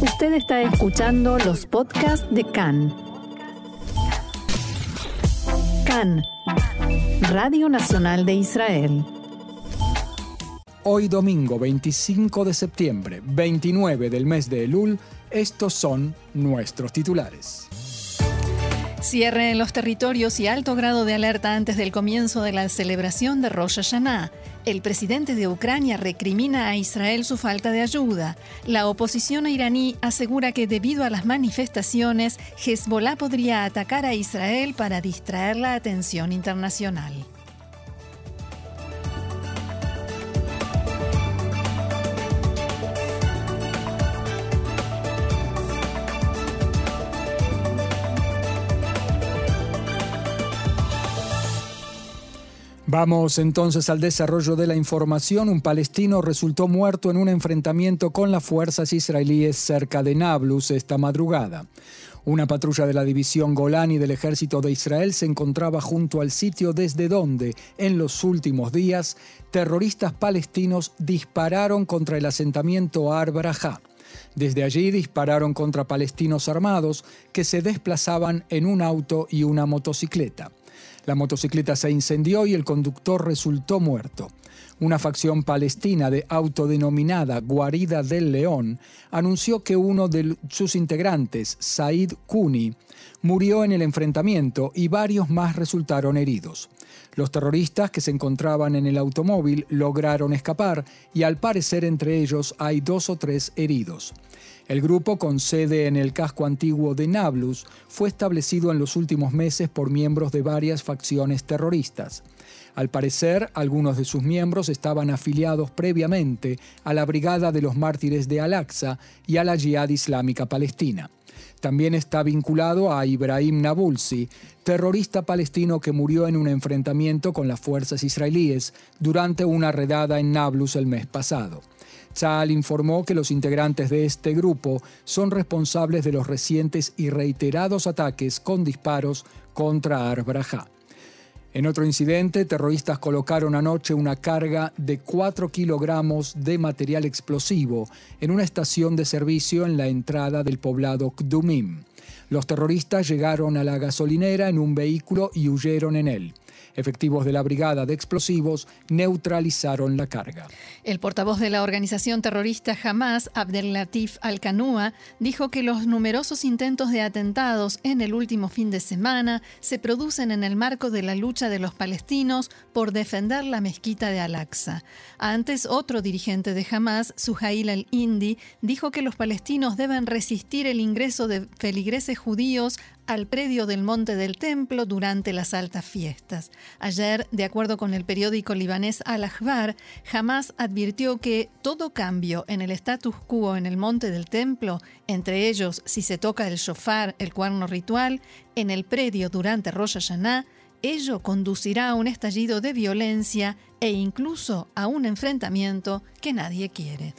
Usted está escuchando los podcasts de CAN. CAN, Radio Nacional de Israel. Hoy domingo 25 de septiembre, 29 del mes de Elul, estos son nuestros titulares. Cierre en los territorios y alto grado de alerta antes del comienzo de la celebración de Rosh Hashanah. El presidente de Ucrania recrimina a Israel su falta de ayuda. La oposición iraní asegura que debido a las manifestaciones, Hezbollah podría atacar a Israel para distraer la atención internacional. Vamos entonces al desarrollo de la información. Un palestino resultó muerto en un enfrentamiento con las fuerzas israelíes cerca de Nablus esta madrugada. Una patrulla de la división Golani del ejército de Israel se encontraba junto al sitio desde donde, en los últimos días, terroristas palestinos dispararon contra el asentamiento Ar Desde allí dispararon contra palestinos armados que se desplazaban en un auto y una motocicleta. La motocicleta se incendió y el conductor resultó muerto. Una facción palestina de autodenominada Guarida del León anunció que uno de sus integrantes, Said Kuni, murió en el enfrentamiento y varios más resultaron heridos. Los terroristas que se encontraban en el automóvil lograron escapar y al parecer entre ellos hay dos o tres heridos. El grupo, con sede en el casco antiguo de Nablus, fue establecido en los últimos meses por miembros de varias facciones terroristas. Al parecer, algunos de sus miembros estaban afiliados previamente a la Brigada de los Mártires de Al-Aqsa y a la Jihad Islámica Palestina. También está vinculado a Ibrahim Nabulsi, terrorista palestino que murió en un enfrentamiento con las fuerzas israelíes durante una redada en Nablus el mes pasado. Tzal informó que los integrantes de este grupo son responsables de los recientes y reiterados ataques con disparos contra Arbraja. En otro incidente, terroristas colocaron anoche una carga de 4 kilogramos de material explosivo en una estación de servicio en la entrada del poblado Kdumim. Los terroristas llegaron a la gasolinera en un vehículo y huyeron en él. Efectivos de la Brigada de Explosivos neutralizaron la carga. El portavoz de la organización terrorista Hamas, Abdel-Latif Al-Kanua, dijo que los numerosos intentos de atentados en el último fin de semana se producen en el marco de la lucha de los palestinos por defender la mezquita de Al-Aqsa. Antes, otro dirigente de Hamas, Suhail al-Indi, dijo que los palestinos deben resistir el ingreso de feligreses judíos al predio del Monte del Templo durante las altas fiestas. Ayer, de acuerdo con el periódico libanés Al-Akhbar, Hamas advirtió que todo cambio en el status quo en el Monte del Templo, entre ellos si se toca el shofar, el cuerno ritual, en el predio durante Rosh Hashanah, ello conducirá a un estallido de violencia e incluso a un enfrentamiento que nadie quiere.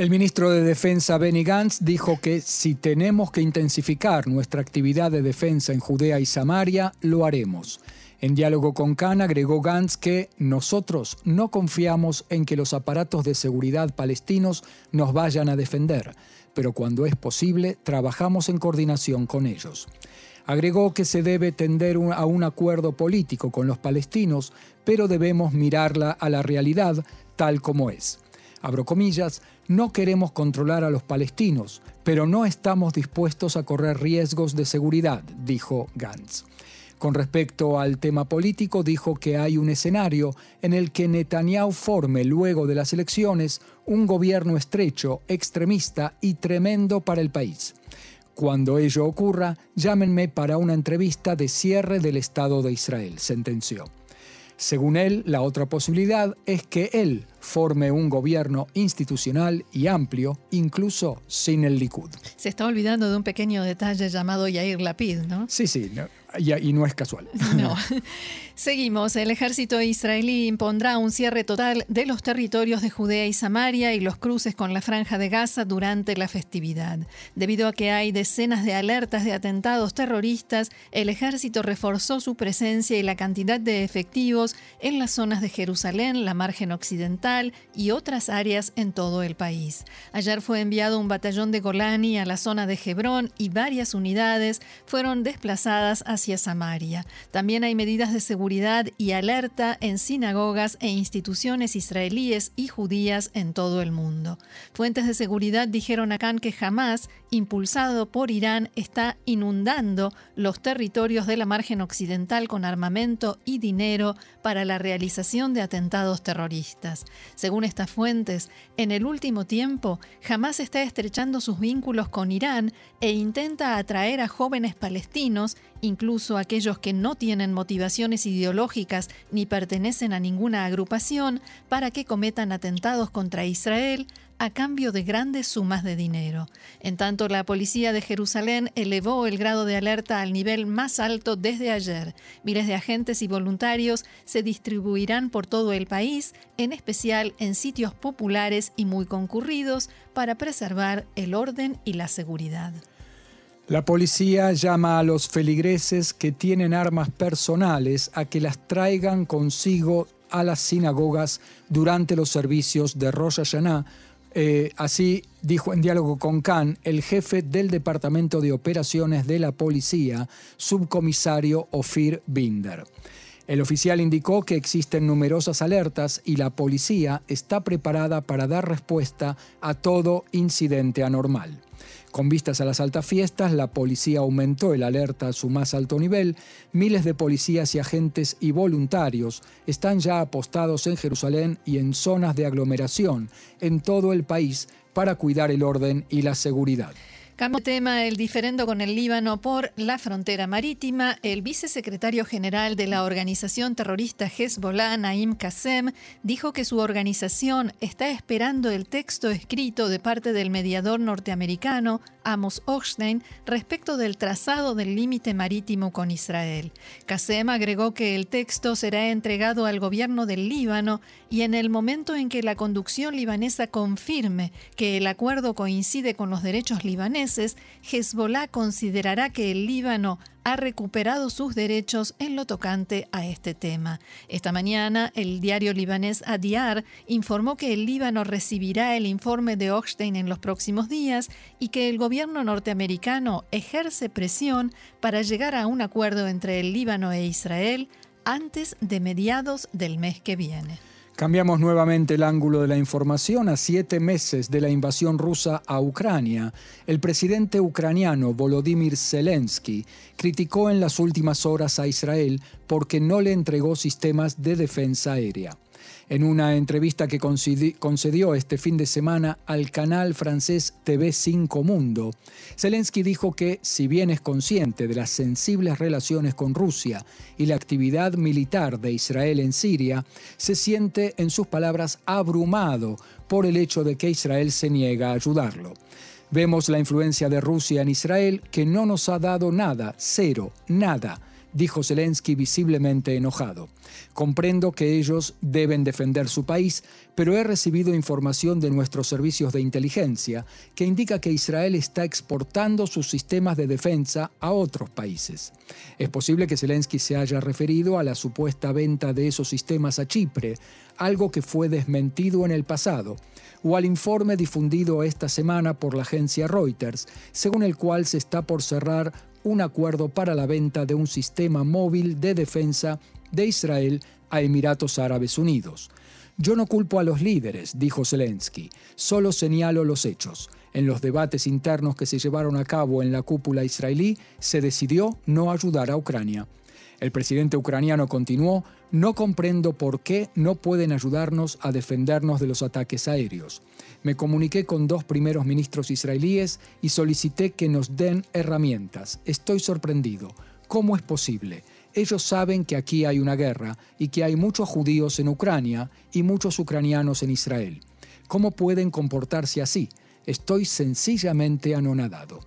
El ministro de Defensa Benny Gantz dijo que si tenemos que intensificar nuestra actividad de defensa en Judea y Samaria, lo haremos. En diálogo con Khan agregó Gantz que nosotros no confiamos en que los aparatos de seguridad palestinos nos vayan a defender, pero cuando es posible trabajamos en coordinación con ellos. Agregó que se debe tender a un acuerdo político con los palestinos, pero debemos mirarla a la realidad tal como es abro comillas, no queremos controlar a los palestinos, pero no estamos dispuestos a correr riesgos de seguridad, dijo Gantz. Con respecto al tema político, dijo que hay un escenario en el que Netanyahu forme luego de las elecciones un gobierno estrecho, extremista y tremendo para el país. Cuando ello ocurra, llámenme para una entrevista de cierre del Estado de Israel, sentenció. Según él, la otra posibilidad es que él forme un gobierno institucional y amplio, incluso sin el Likud. Se está olvidando de un pequeño detalle llamado Yair Lapid, ¿no? Sí, sí, y, no es casual. No. Seguimos. El ejército israelí impondrá un cierre total de los territorios de Judea y Samaria y los cruces con la franja de Gaza durante la festividad. Debido a que hay decenas de alertas de atentados terroristas, el ejército reforzó su presencia y la cantidad de efectivos en las zonas de Jerusalén, la margen occidental, Y otras áreas en todo el país. Ayer fue enviado un batallón de Golani a la zona de Hebrón y varias unidades fueron desplazadas hacia Samaria. También hay medidas de seguridad y alerta en sinagogas e instituciones israelíes y judías en todo el mundo. Fuentes de seguridad dijeron acá que jamás, impulsado por Irán, está inundando los territorios de la margen occidental con armamento y dinero para la realización de atentados terroristas. Según estas fuentes, en el último tiempo, Hamas está estrechando sus vínculos con Irán e intenta atraer a jóvenes palestinos, incluso aquellos que no tienen motivaciones ideológicas ni pertenecen a ninguna agrupación, para que cometan atentados contra Israel, a cambio de grandes sumas de dinero. En tanto, la policía de Jerusalén elevó el grado de alerta al nivel más alto desde ayer. Miles de agentes y voluntarios se distribuirán por todo el país, en especial en sitios populares y muy concurridos, para preservar el orden y la seguridad. La policía llama a los feligreses que tienen armas personales a que las traigan consigo a las sinagogas durante los servicios de Rosh Hashanah eh, así dijo en diálogo con Khan el jefe del Departamento de Operaciones de la Policía, subcomisario Ofir Binder. El oficial indicó que existen numerosas alertas y la policía está preparada para dar respuesta a todo incidente anormal. Con vistas a las altas fiestas, la policía aumentó el alerta a su más alto nivel. Miles de policías y agentes y voluntarios están ya apostados en Jerusalén y en zonas de aglomeración en todo el país para cuidar el orden y la seguridad. Cambio tema, el diferendo con el Líbano por la frontera marítima. El vicesecretario general de la organización terrorista Hezbollah, Naim Qasem, dijo que su organización está esperando el texto escrito de parte del mediador norteamericano, Amos Hochstein, respecto del trazado del límite marítimo con Israel. Qasem agregó que el texto será entregado al gobierno del Líbano y en el momento en que la conducción libanesa confirme que el acuerdo coincide con los derechos libaneses, Hezbollah considerará que el Líbano ha recuperado sus derechos en lo tocante a este tema. Esta mañana, el diario libanés Adiar informó que el Líbano recibirá el informe de Hochstein en los próximos días y que el gobierno norteamericano ejerce presión para llegar a un acuerdo entre el Líbano e Israel antes de mediados del mes que viene. Cambiamos nuevamente el ángulo de la información a siete meses de la invasión rusa a Ucrania. El presidente ucraniano Volodymyr Zelensky criticó en las últimas horas a Israel porque no le entregó sistemas de defensa aérea. En una entrevista que concedió este fin de semana al canal francés TV5 Mundo, Zelensky dijo que, si bien es consciente de las sensibles relaciones con Rusia y la actividad militar de Israel en Siria, se siente, en sus palabras, abrumado por el hecho de que Israel se niega a ayudarlo. Vemos la influencia de Rusia en Israel que no nos ha dado nada, cero, nada dijo Zelensky visiblemente enojado. Comprendo que ellos deben defender su país, pero he recibido información de nuestros servicios de inteligencia que indica que Israel está exportando sus sistemas de defensa a otros países. Es posible que Zelensky se haya referido a la supuesta venta de esos sistemas a Chipre, algo que fue desmentido en el pasado, o al informe difundido esta semana por la agencia Reuters, según el cual se está por cerrar un acuerdo para la venta de un sistema móvil de defensa de Israel a Emiratos Árabes Unidos. Yo no culpo a los líderes, dijo Zelensky, solo señalo los hechos. En los debates internos que se llevaron a cabo en la cúpula israelí, se decidió no ayudar a Ucrania. El presidente ucraniano continuó, no comprendo por qué no pueden ayudarnos a defendernos de los ataques aéreos. Me comuniqué con dos primeros ministros israelíes y solicité que nos den herramientas. Estoy sorprendido. ¿Cómo es posible? Ellos saben que aquí hay una guerra y que hay muchos judíos en Ucrania y muchos ucranianos en Israel. ¿Cómo pueden comportarse así? Estoy sencillamente anonadado.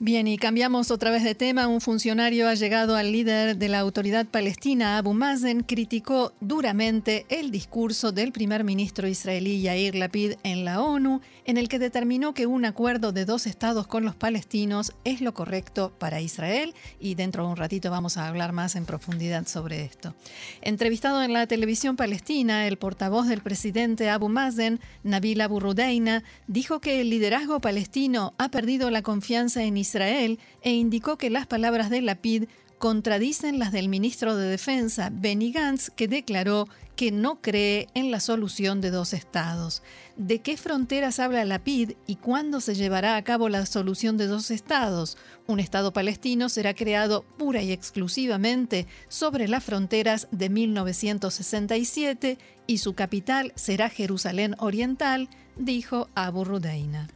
Bien, y cambiamos otra vez de tema. Un funcionario ha llegado al líder de la autoridad palestina, Abu Mazen, criticó duramente el discurso del primer ministro israelí Yair Lapid en la ONU, en el que determinó que un acuerdo de dos estados con los palestinos es lo correcto para Israel, y dentro de un ratito vamos a hablar más en profundidad sobre esto. Entrevistado en la televisión palestina, el portavoz del presidente Abu Mazen, Nabil Abu Rudeina, dijo que el liderazgo palestino ha perdido la confianza en Israel Israel e indicó que las palabras de Lapid contradicen las del ministro de Defensa, Benny Gantz, que declaró que no cree en la solución de dos estados. ¿De qué fronteras habla Lapid y cuándo se llevará a cabo la solución de dos estados? Un estado palestino será creado pura y exclusivamente sobre las fronteras de 1967 y su capital será Jerusalén Oriental, dijo Abu Rudeina.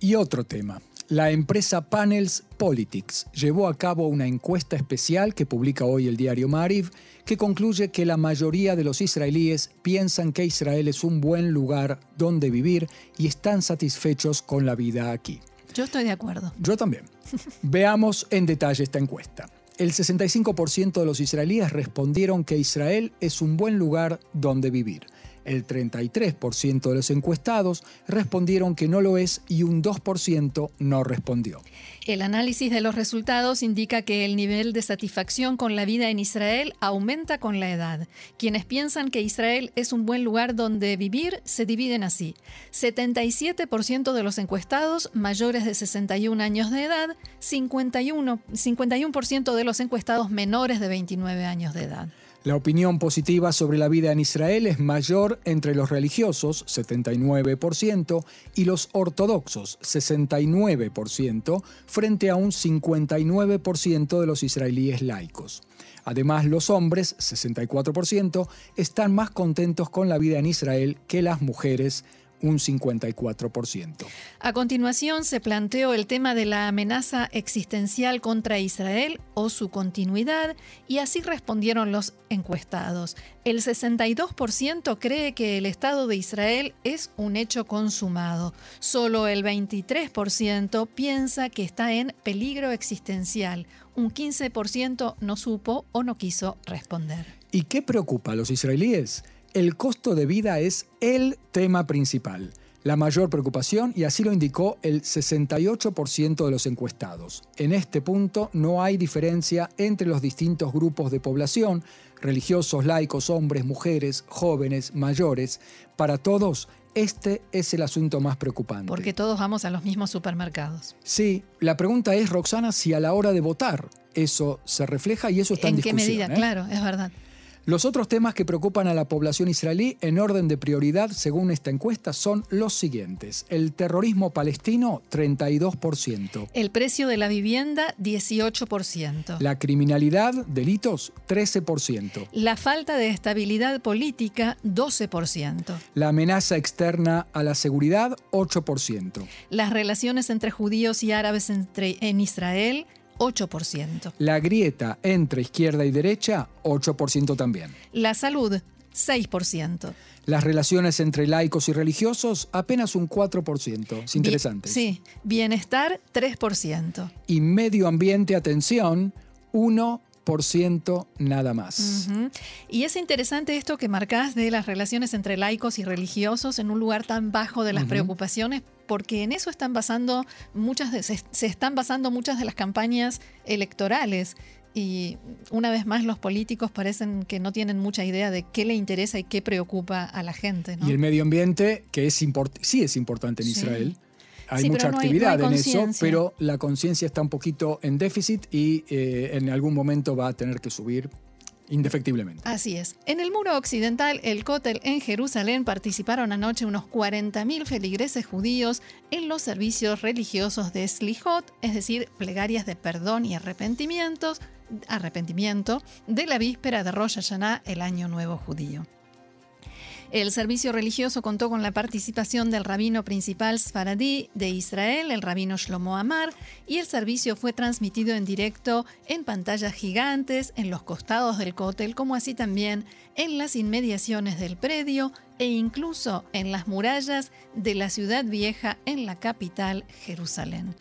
Y otro tema. La empresa Panels Politics llevó a cabo una encuesta especial que publica hoy el diario Mariv, que concluye que la mayoría de los israelíes piensan que Israel es un buen lugar donde vivir y están satisfechos con la vida aquí. Yo estoy de acuerdo. Yo también. Veamos en detalle esta encuesta. El 65% de los israelíes respondieron que Israel es un buen lugar donde vivir. El 33% de los encuestados respondieron que no lo es y un 2% no respondió. El análisis de los resultados indica que el nivel de satisfacción con la vida en Israel aumenta con la edad. Quienes piensan que Israel es un buen lugar donde vivir se dividen así. 77% de los encuestados mayores de 61 años de edad, 51%, 51 de los encuestados menores de 29 años de edad. La opinión positiva sobre la vida en Israel es mayor entre los religiosos, 79%, y los ortodoxos, 69%, frente a un 59% de los israelíes laicos. Además, los hombres, 64%, están más contentos con la vida en Israel que las mujeres, un 54%. A continuación se planteó el tema de la amenaza existencial contra Israel o su continuidad y así respondieron los encuestados. El 62% cree que el Estado de Israel es un hecho consumado. Solo el 23% piensa que está en peligro existencial. Un 15% no supo o no quiso responder. ¿Y qué preocupa a los israelíes? El costo de vida es el tema principal, la mayor preocupación y así lo indicó el 68% de los encuestados. En este punto no hay diferencia entre los distintos grupos de población, religiosos, laicos, hombres, mujeres, jóvenes, mayores. Para todos, este es el asunto más preocupante. Porque todos vamos a los mismos supermercados. Sí, la pregunta es, Roxana, si a la hora de votar eso se refleja y eso está en, ¿En qué medida? ¿eh? Claro, es verdad. Los otros temas que preocupan a la población israelí en orden de prioridad, según esta encuesta, son los siguientes. El terrorismo palestino, 32%. El precio de la vivienda, 18%. La criminalidad, delitos, 13%. La falta de estabilidad política, 12%. La amenaza externa a la seguridad, 8%. Las relaciones entre judíos y árabes entre, en Israel, 8%. La grieta entre izquierda y derecha, 8% también. La salud, 6%. Las relaciones entre laicos y religiosos, apenas un 4%. Es interesante. sí. Bienestar, 3%. Y medio ambiente, atención, 1% nada más. Y es interesante esto que marcás de las relaciones entre laicos y religiosos en un lugar tan bajo de las preocupaciones, porque en eso están basando muchas de, se, están basando muchas de las campañas electorales. Y una vez más los políticos parecen que no tienen mucha idea de qué le interesa y qué preocupa a la gente. Y el medio ambiente, que es sí es importante en Israel hay mucha actividad en eso, pero la conciencia está un poquito en déficit y eh, en algún momento va a tener que subir indefectiblemente. Así es. En el muro occidental, el Kotel en Jerusalén, participaron anoche unos 40.000 feligreses judíos en los servicios religiosos de Slijot, es decir, plegarias de perdón y arrepentimientos, arrepentimiento de la víspera de Rosh Hashanah, el año nuevo judío. El servicio religioso contó con la participación del rabino principal Sfaradí de Israel, el rabino Shlomo Amar, y el servicio fue transmitido en directo en pantallas gigantes en los costados del cótel, como así también en las inmediaciones del predio e incluso en las murallas de la ciudad vieja en la capital, Jerusalén.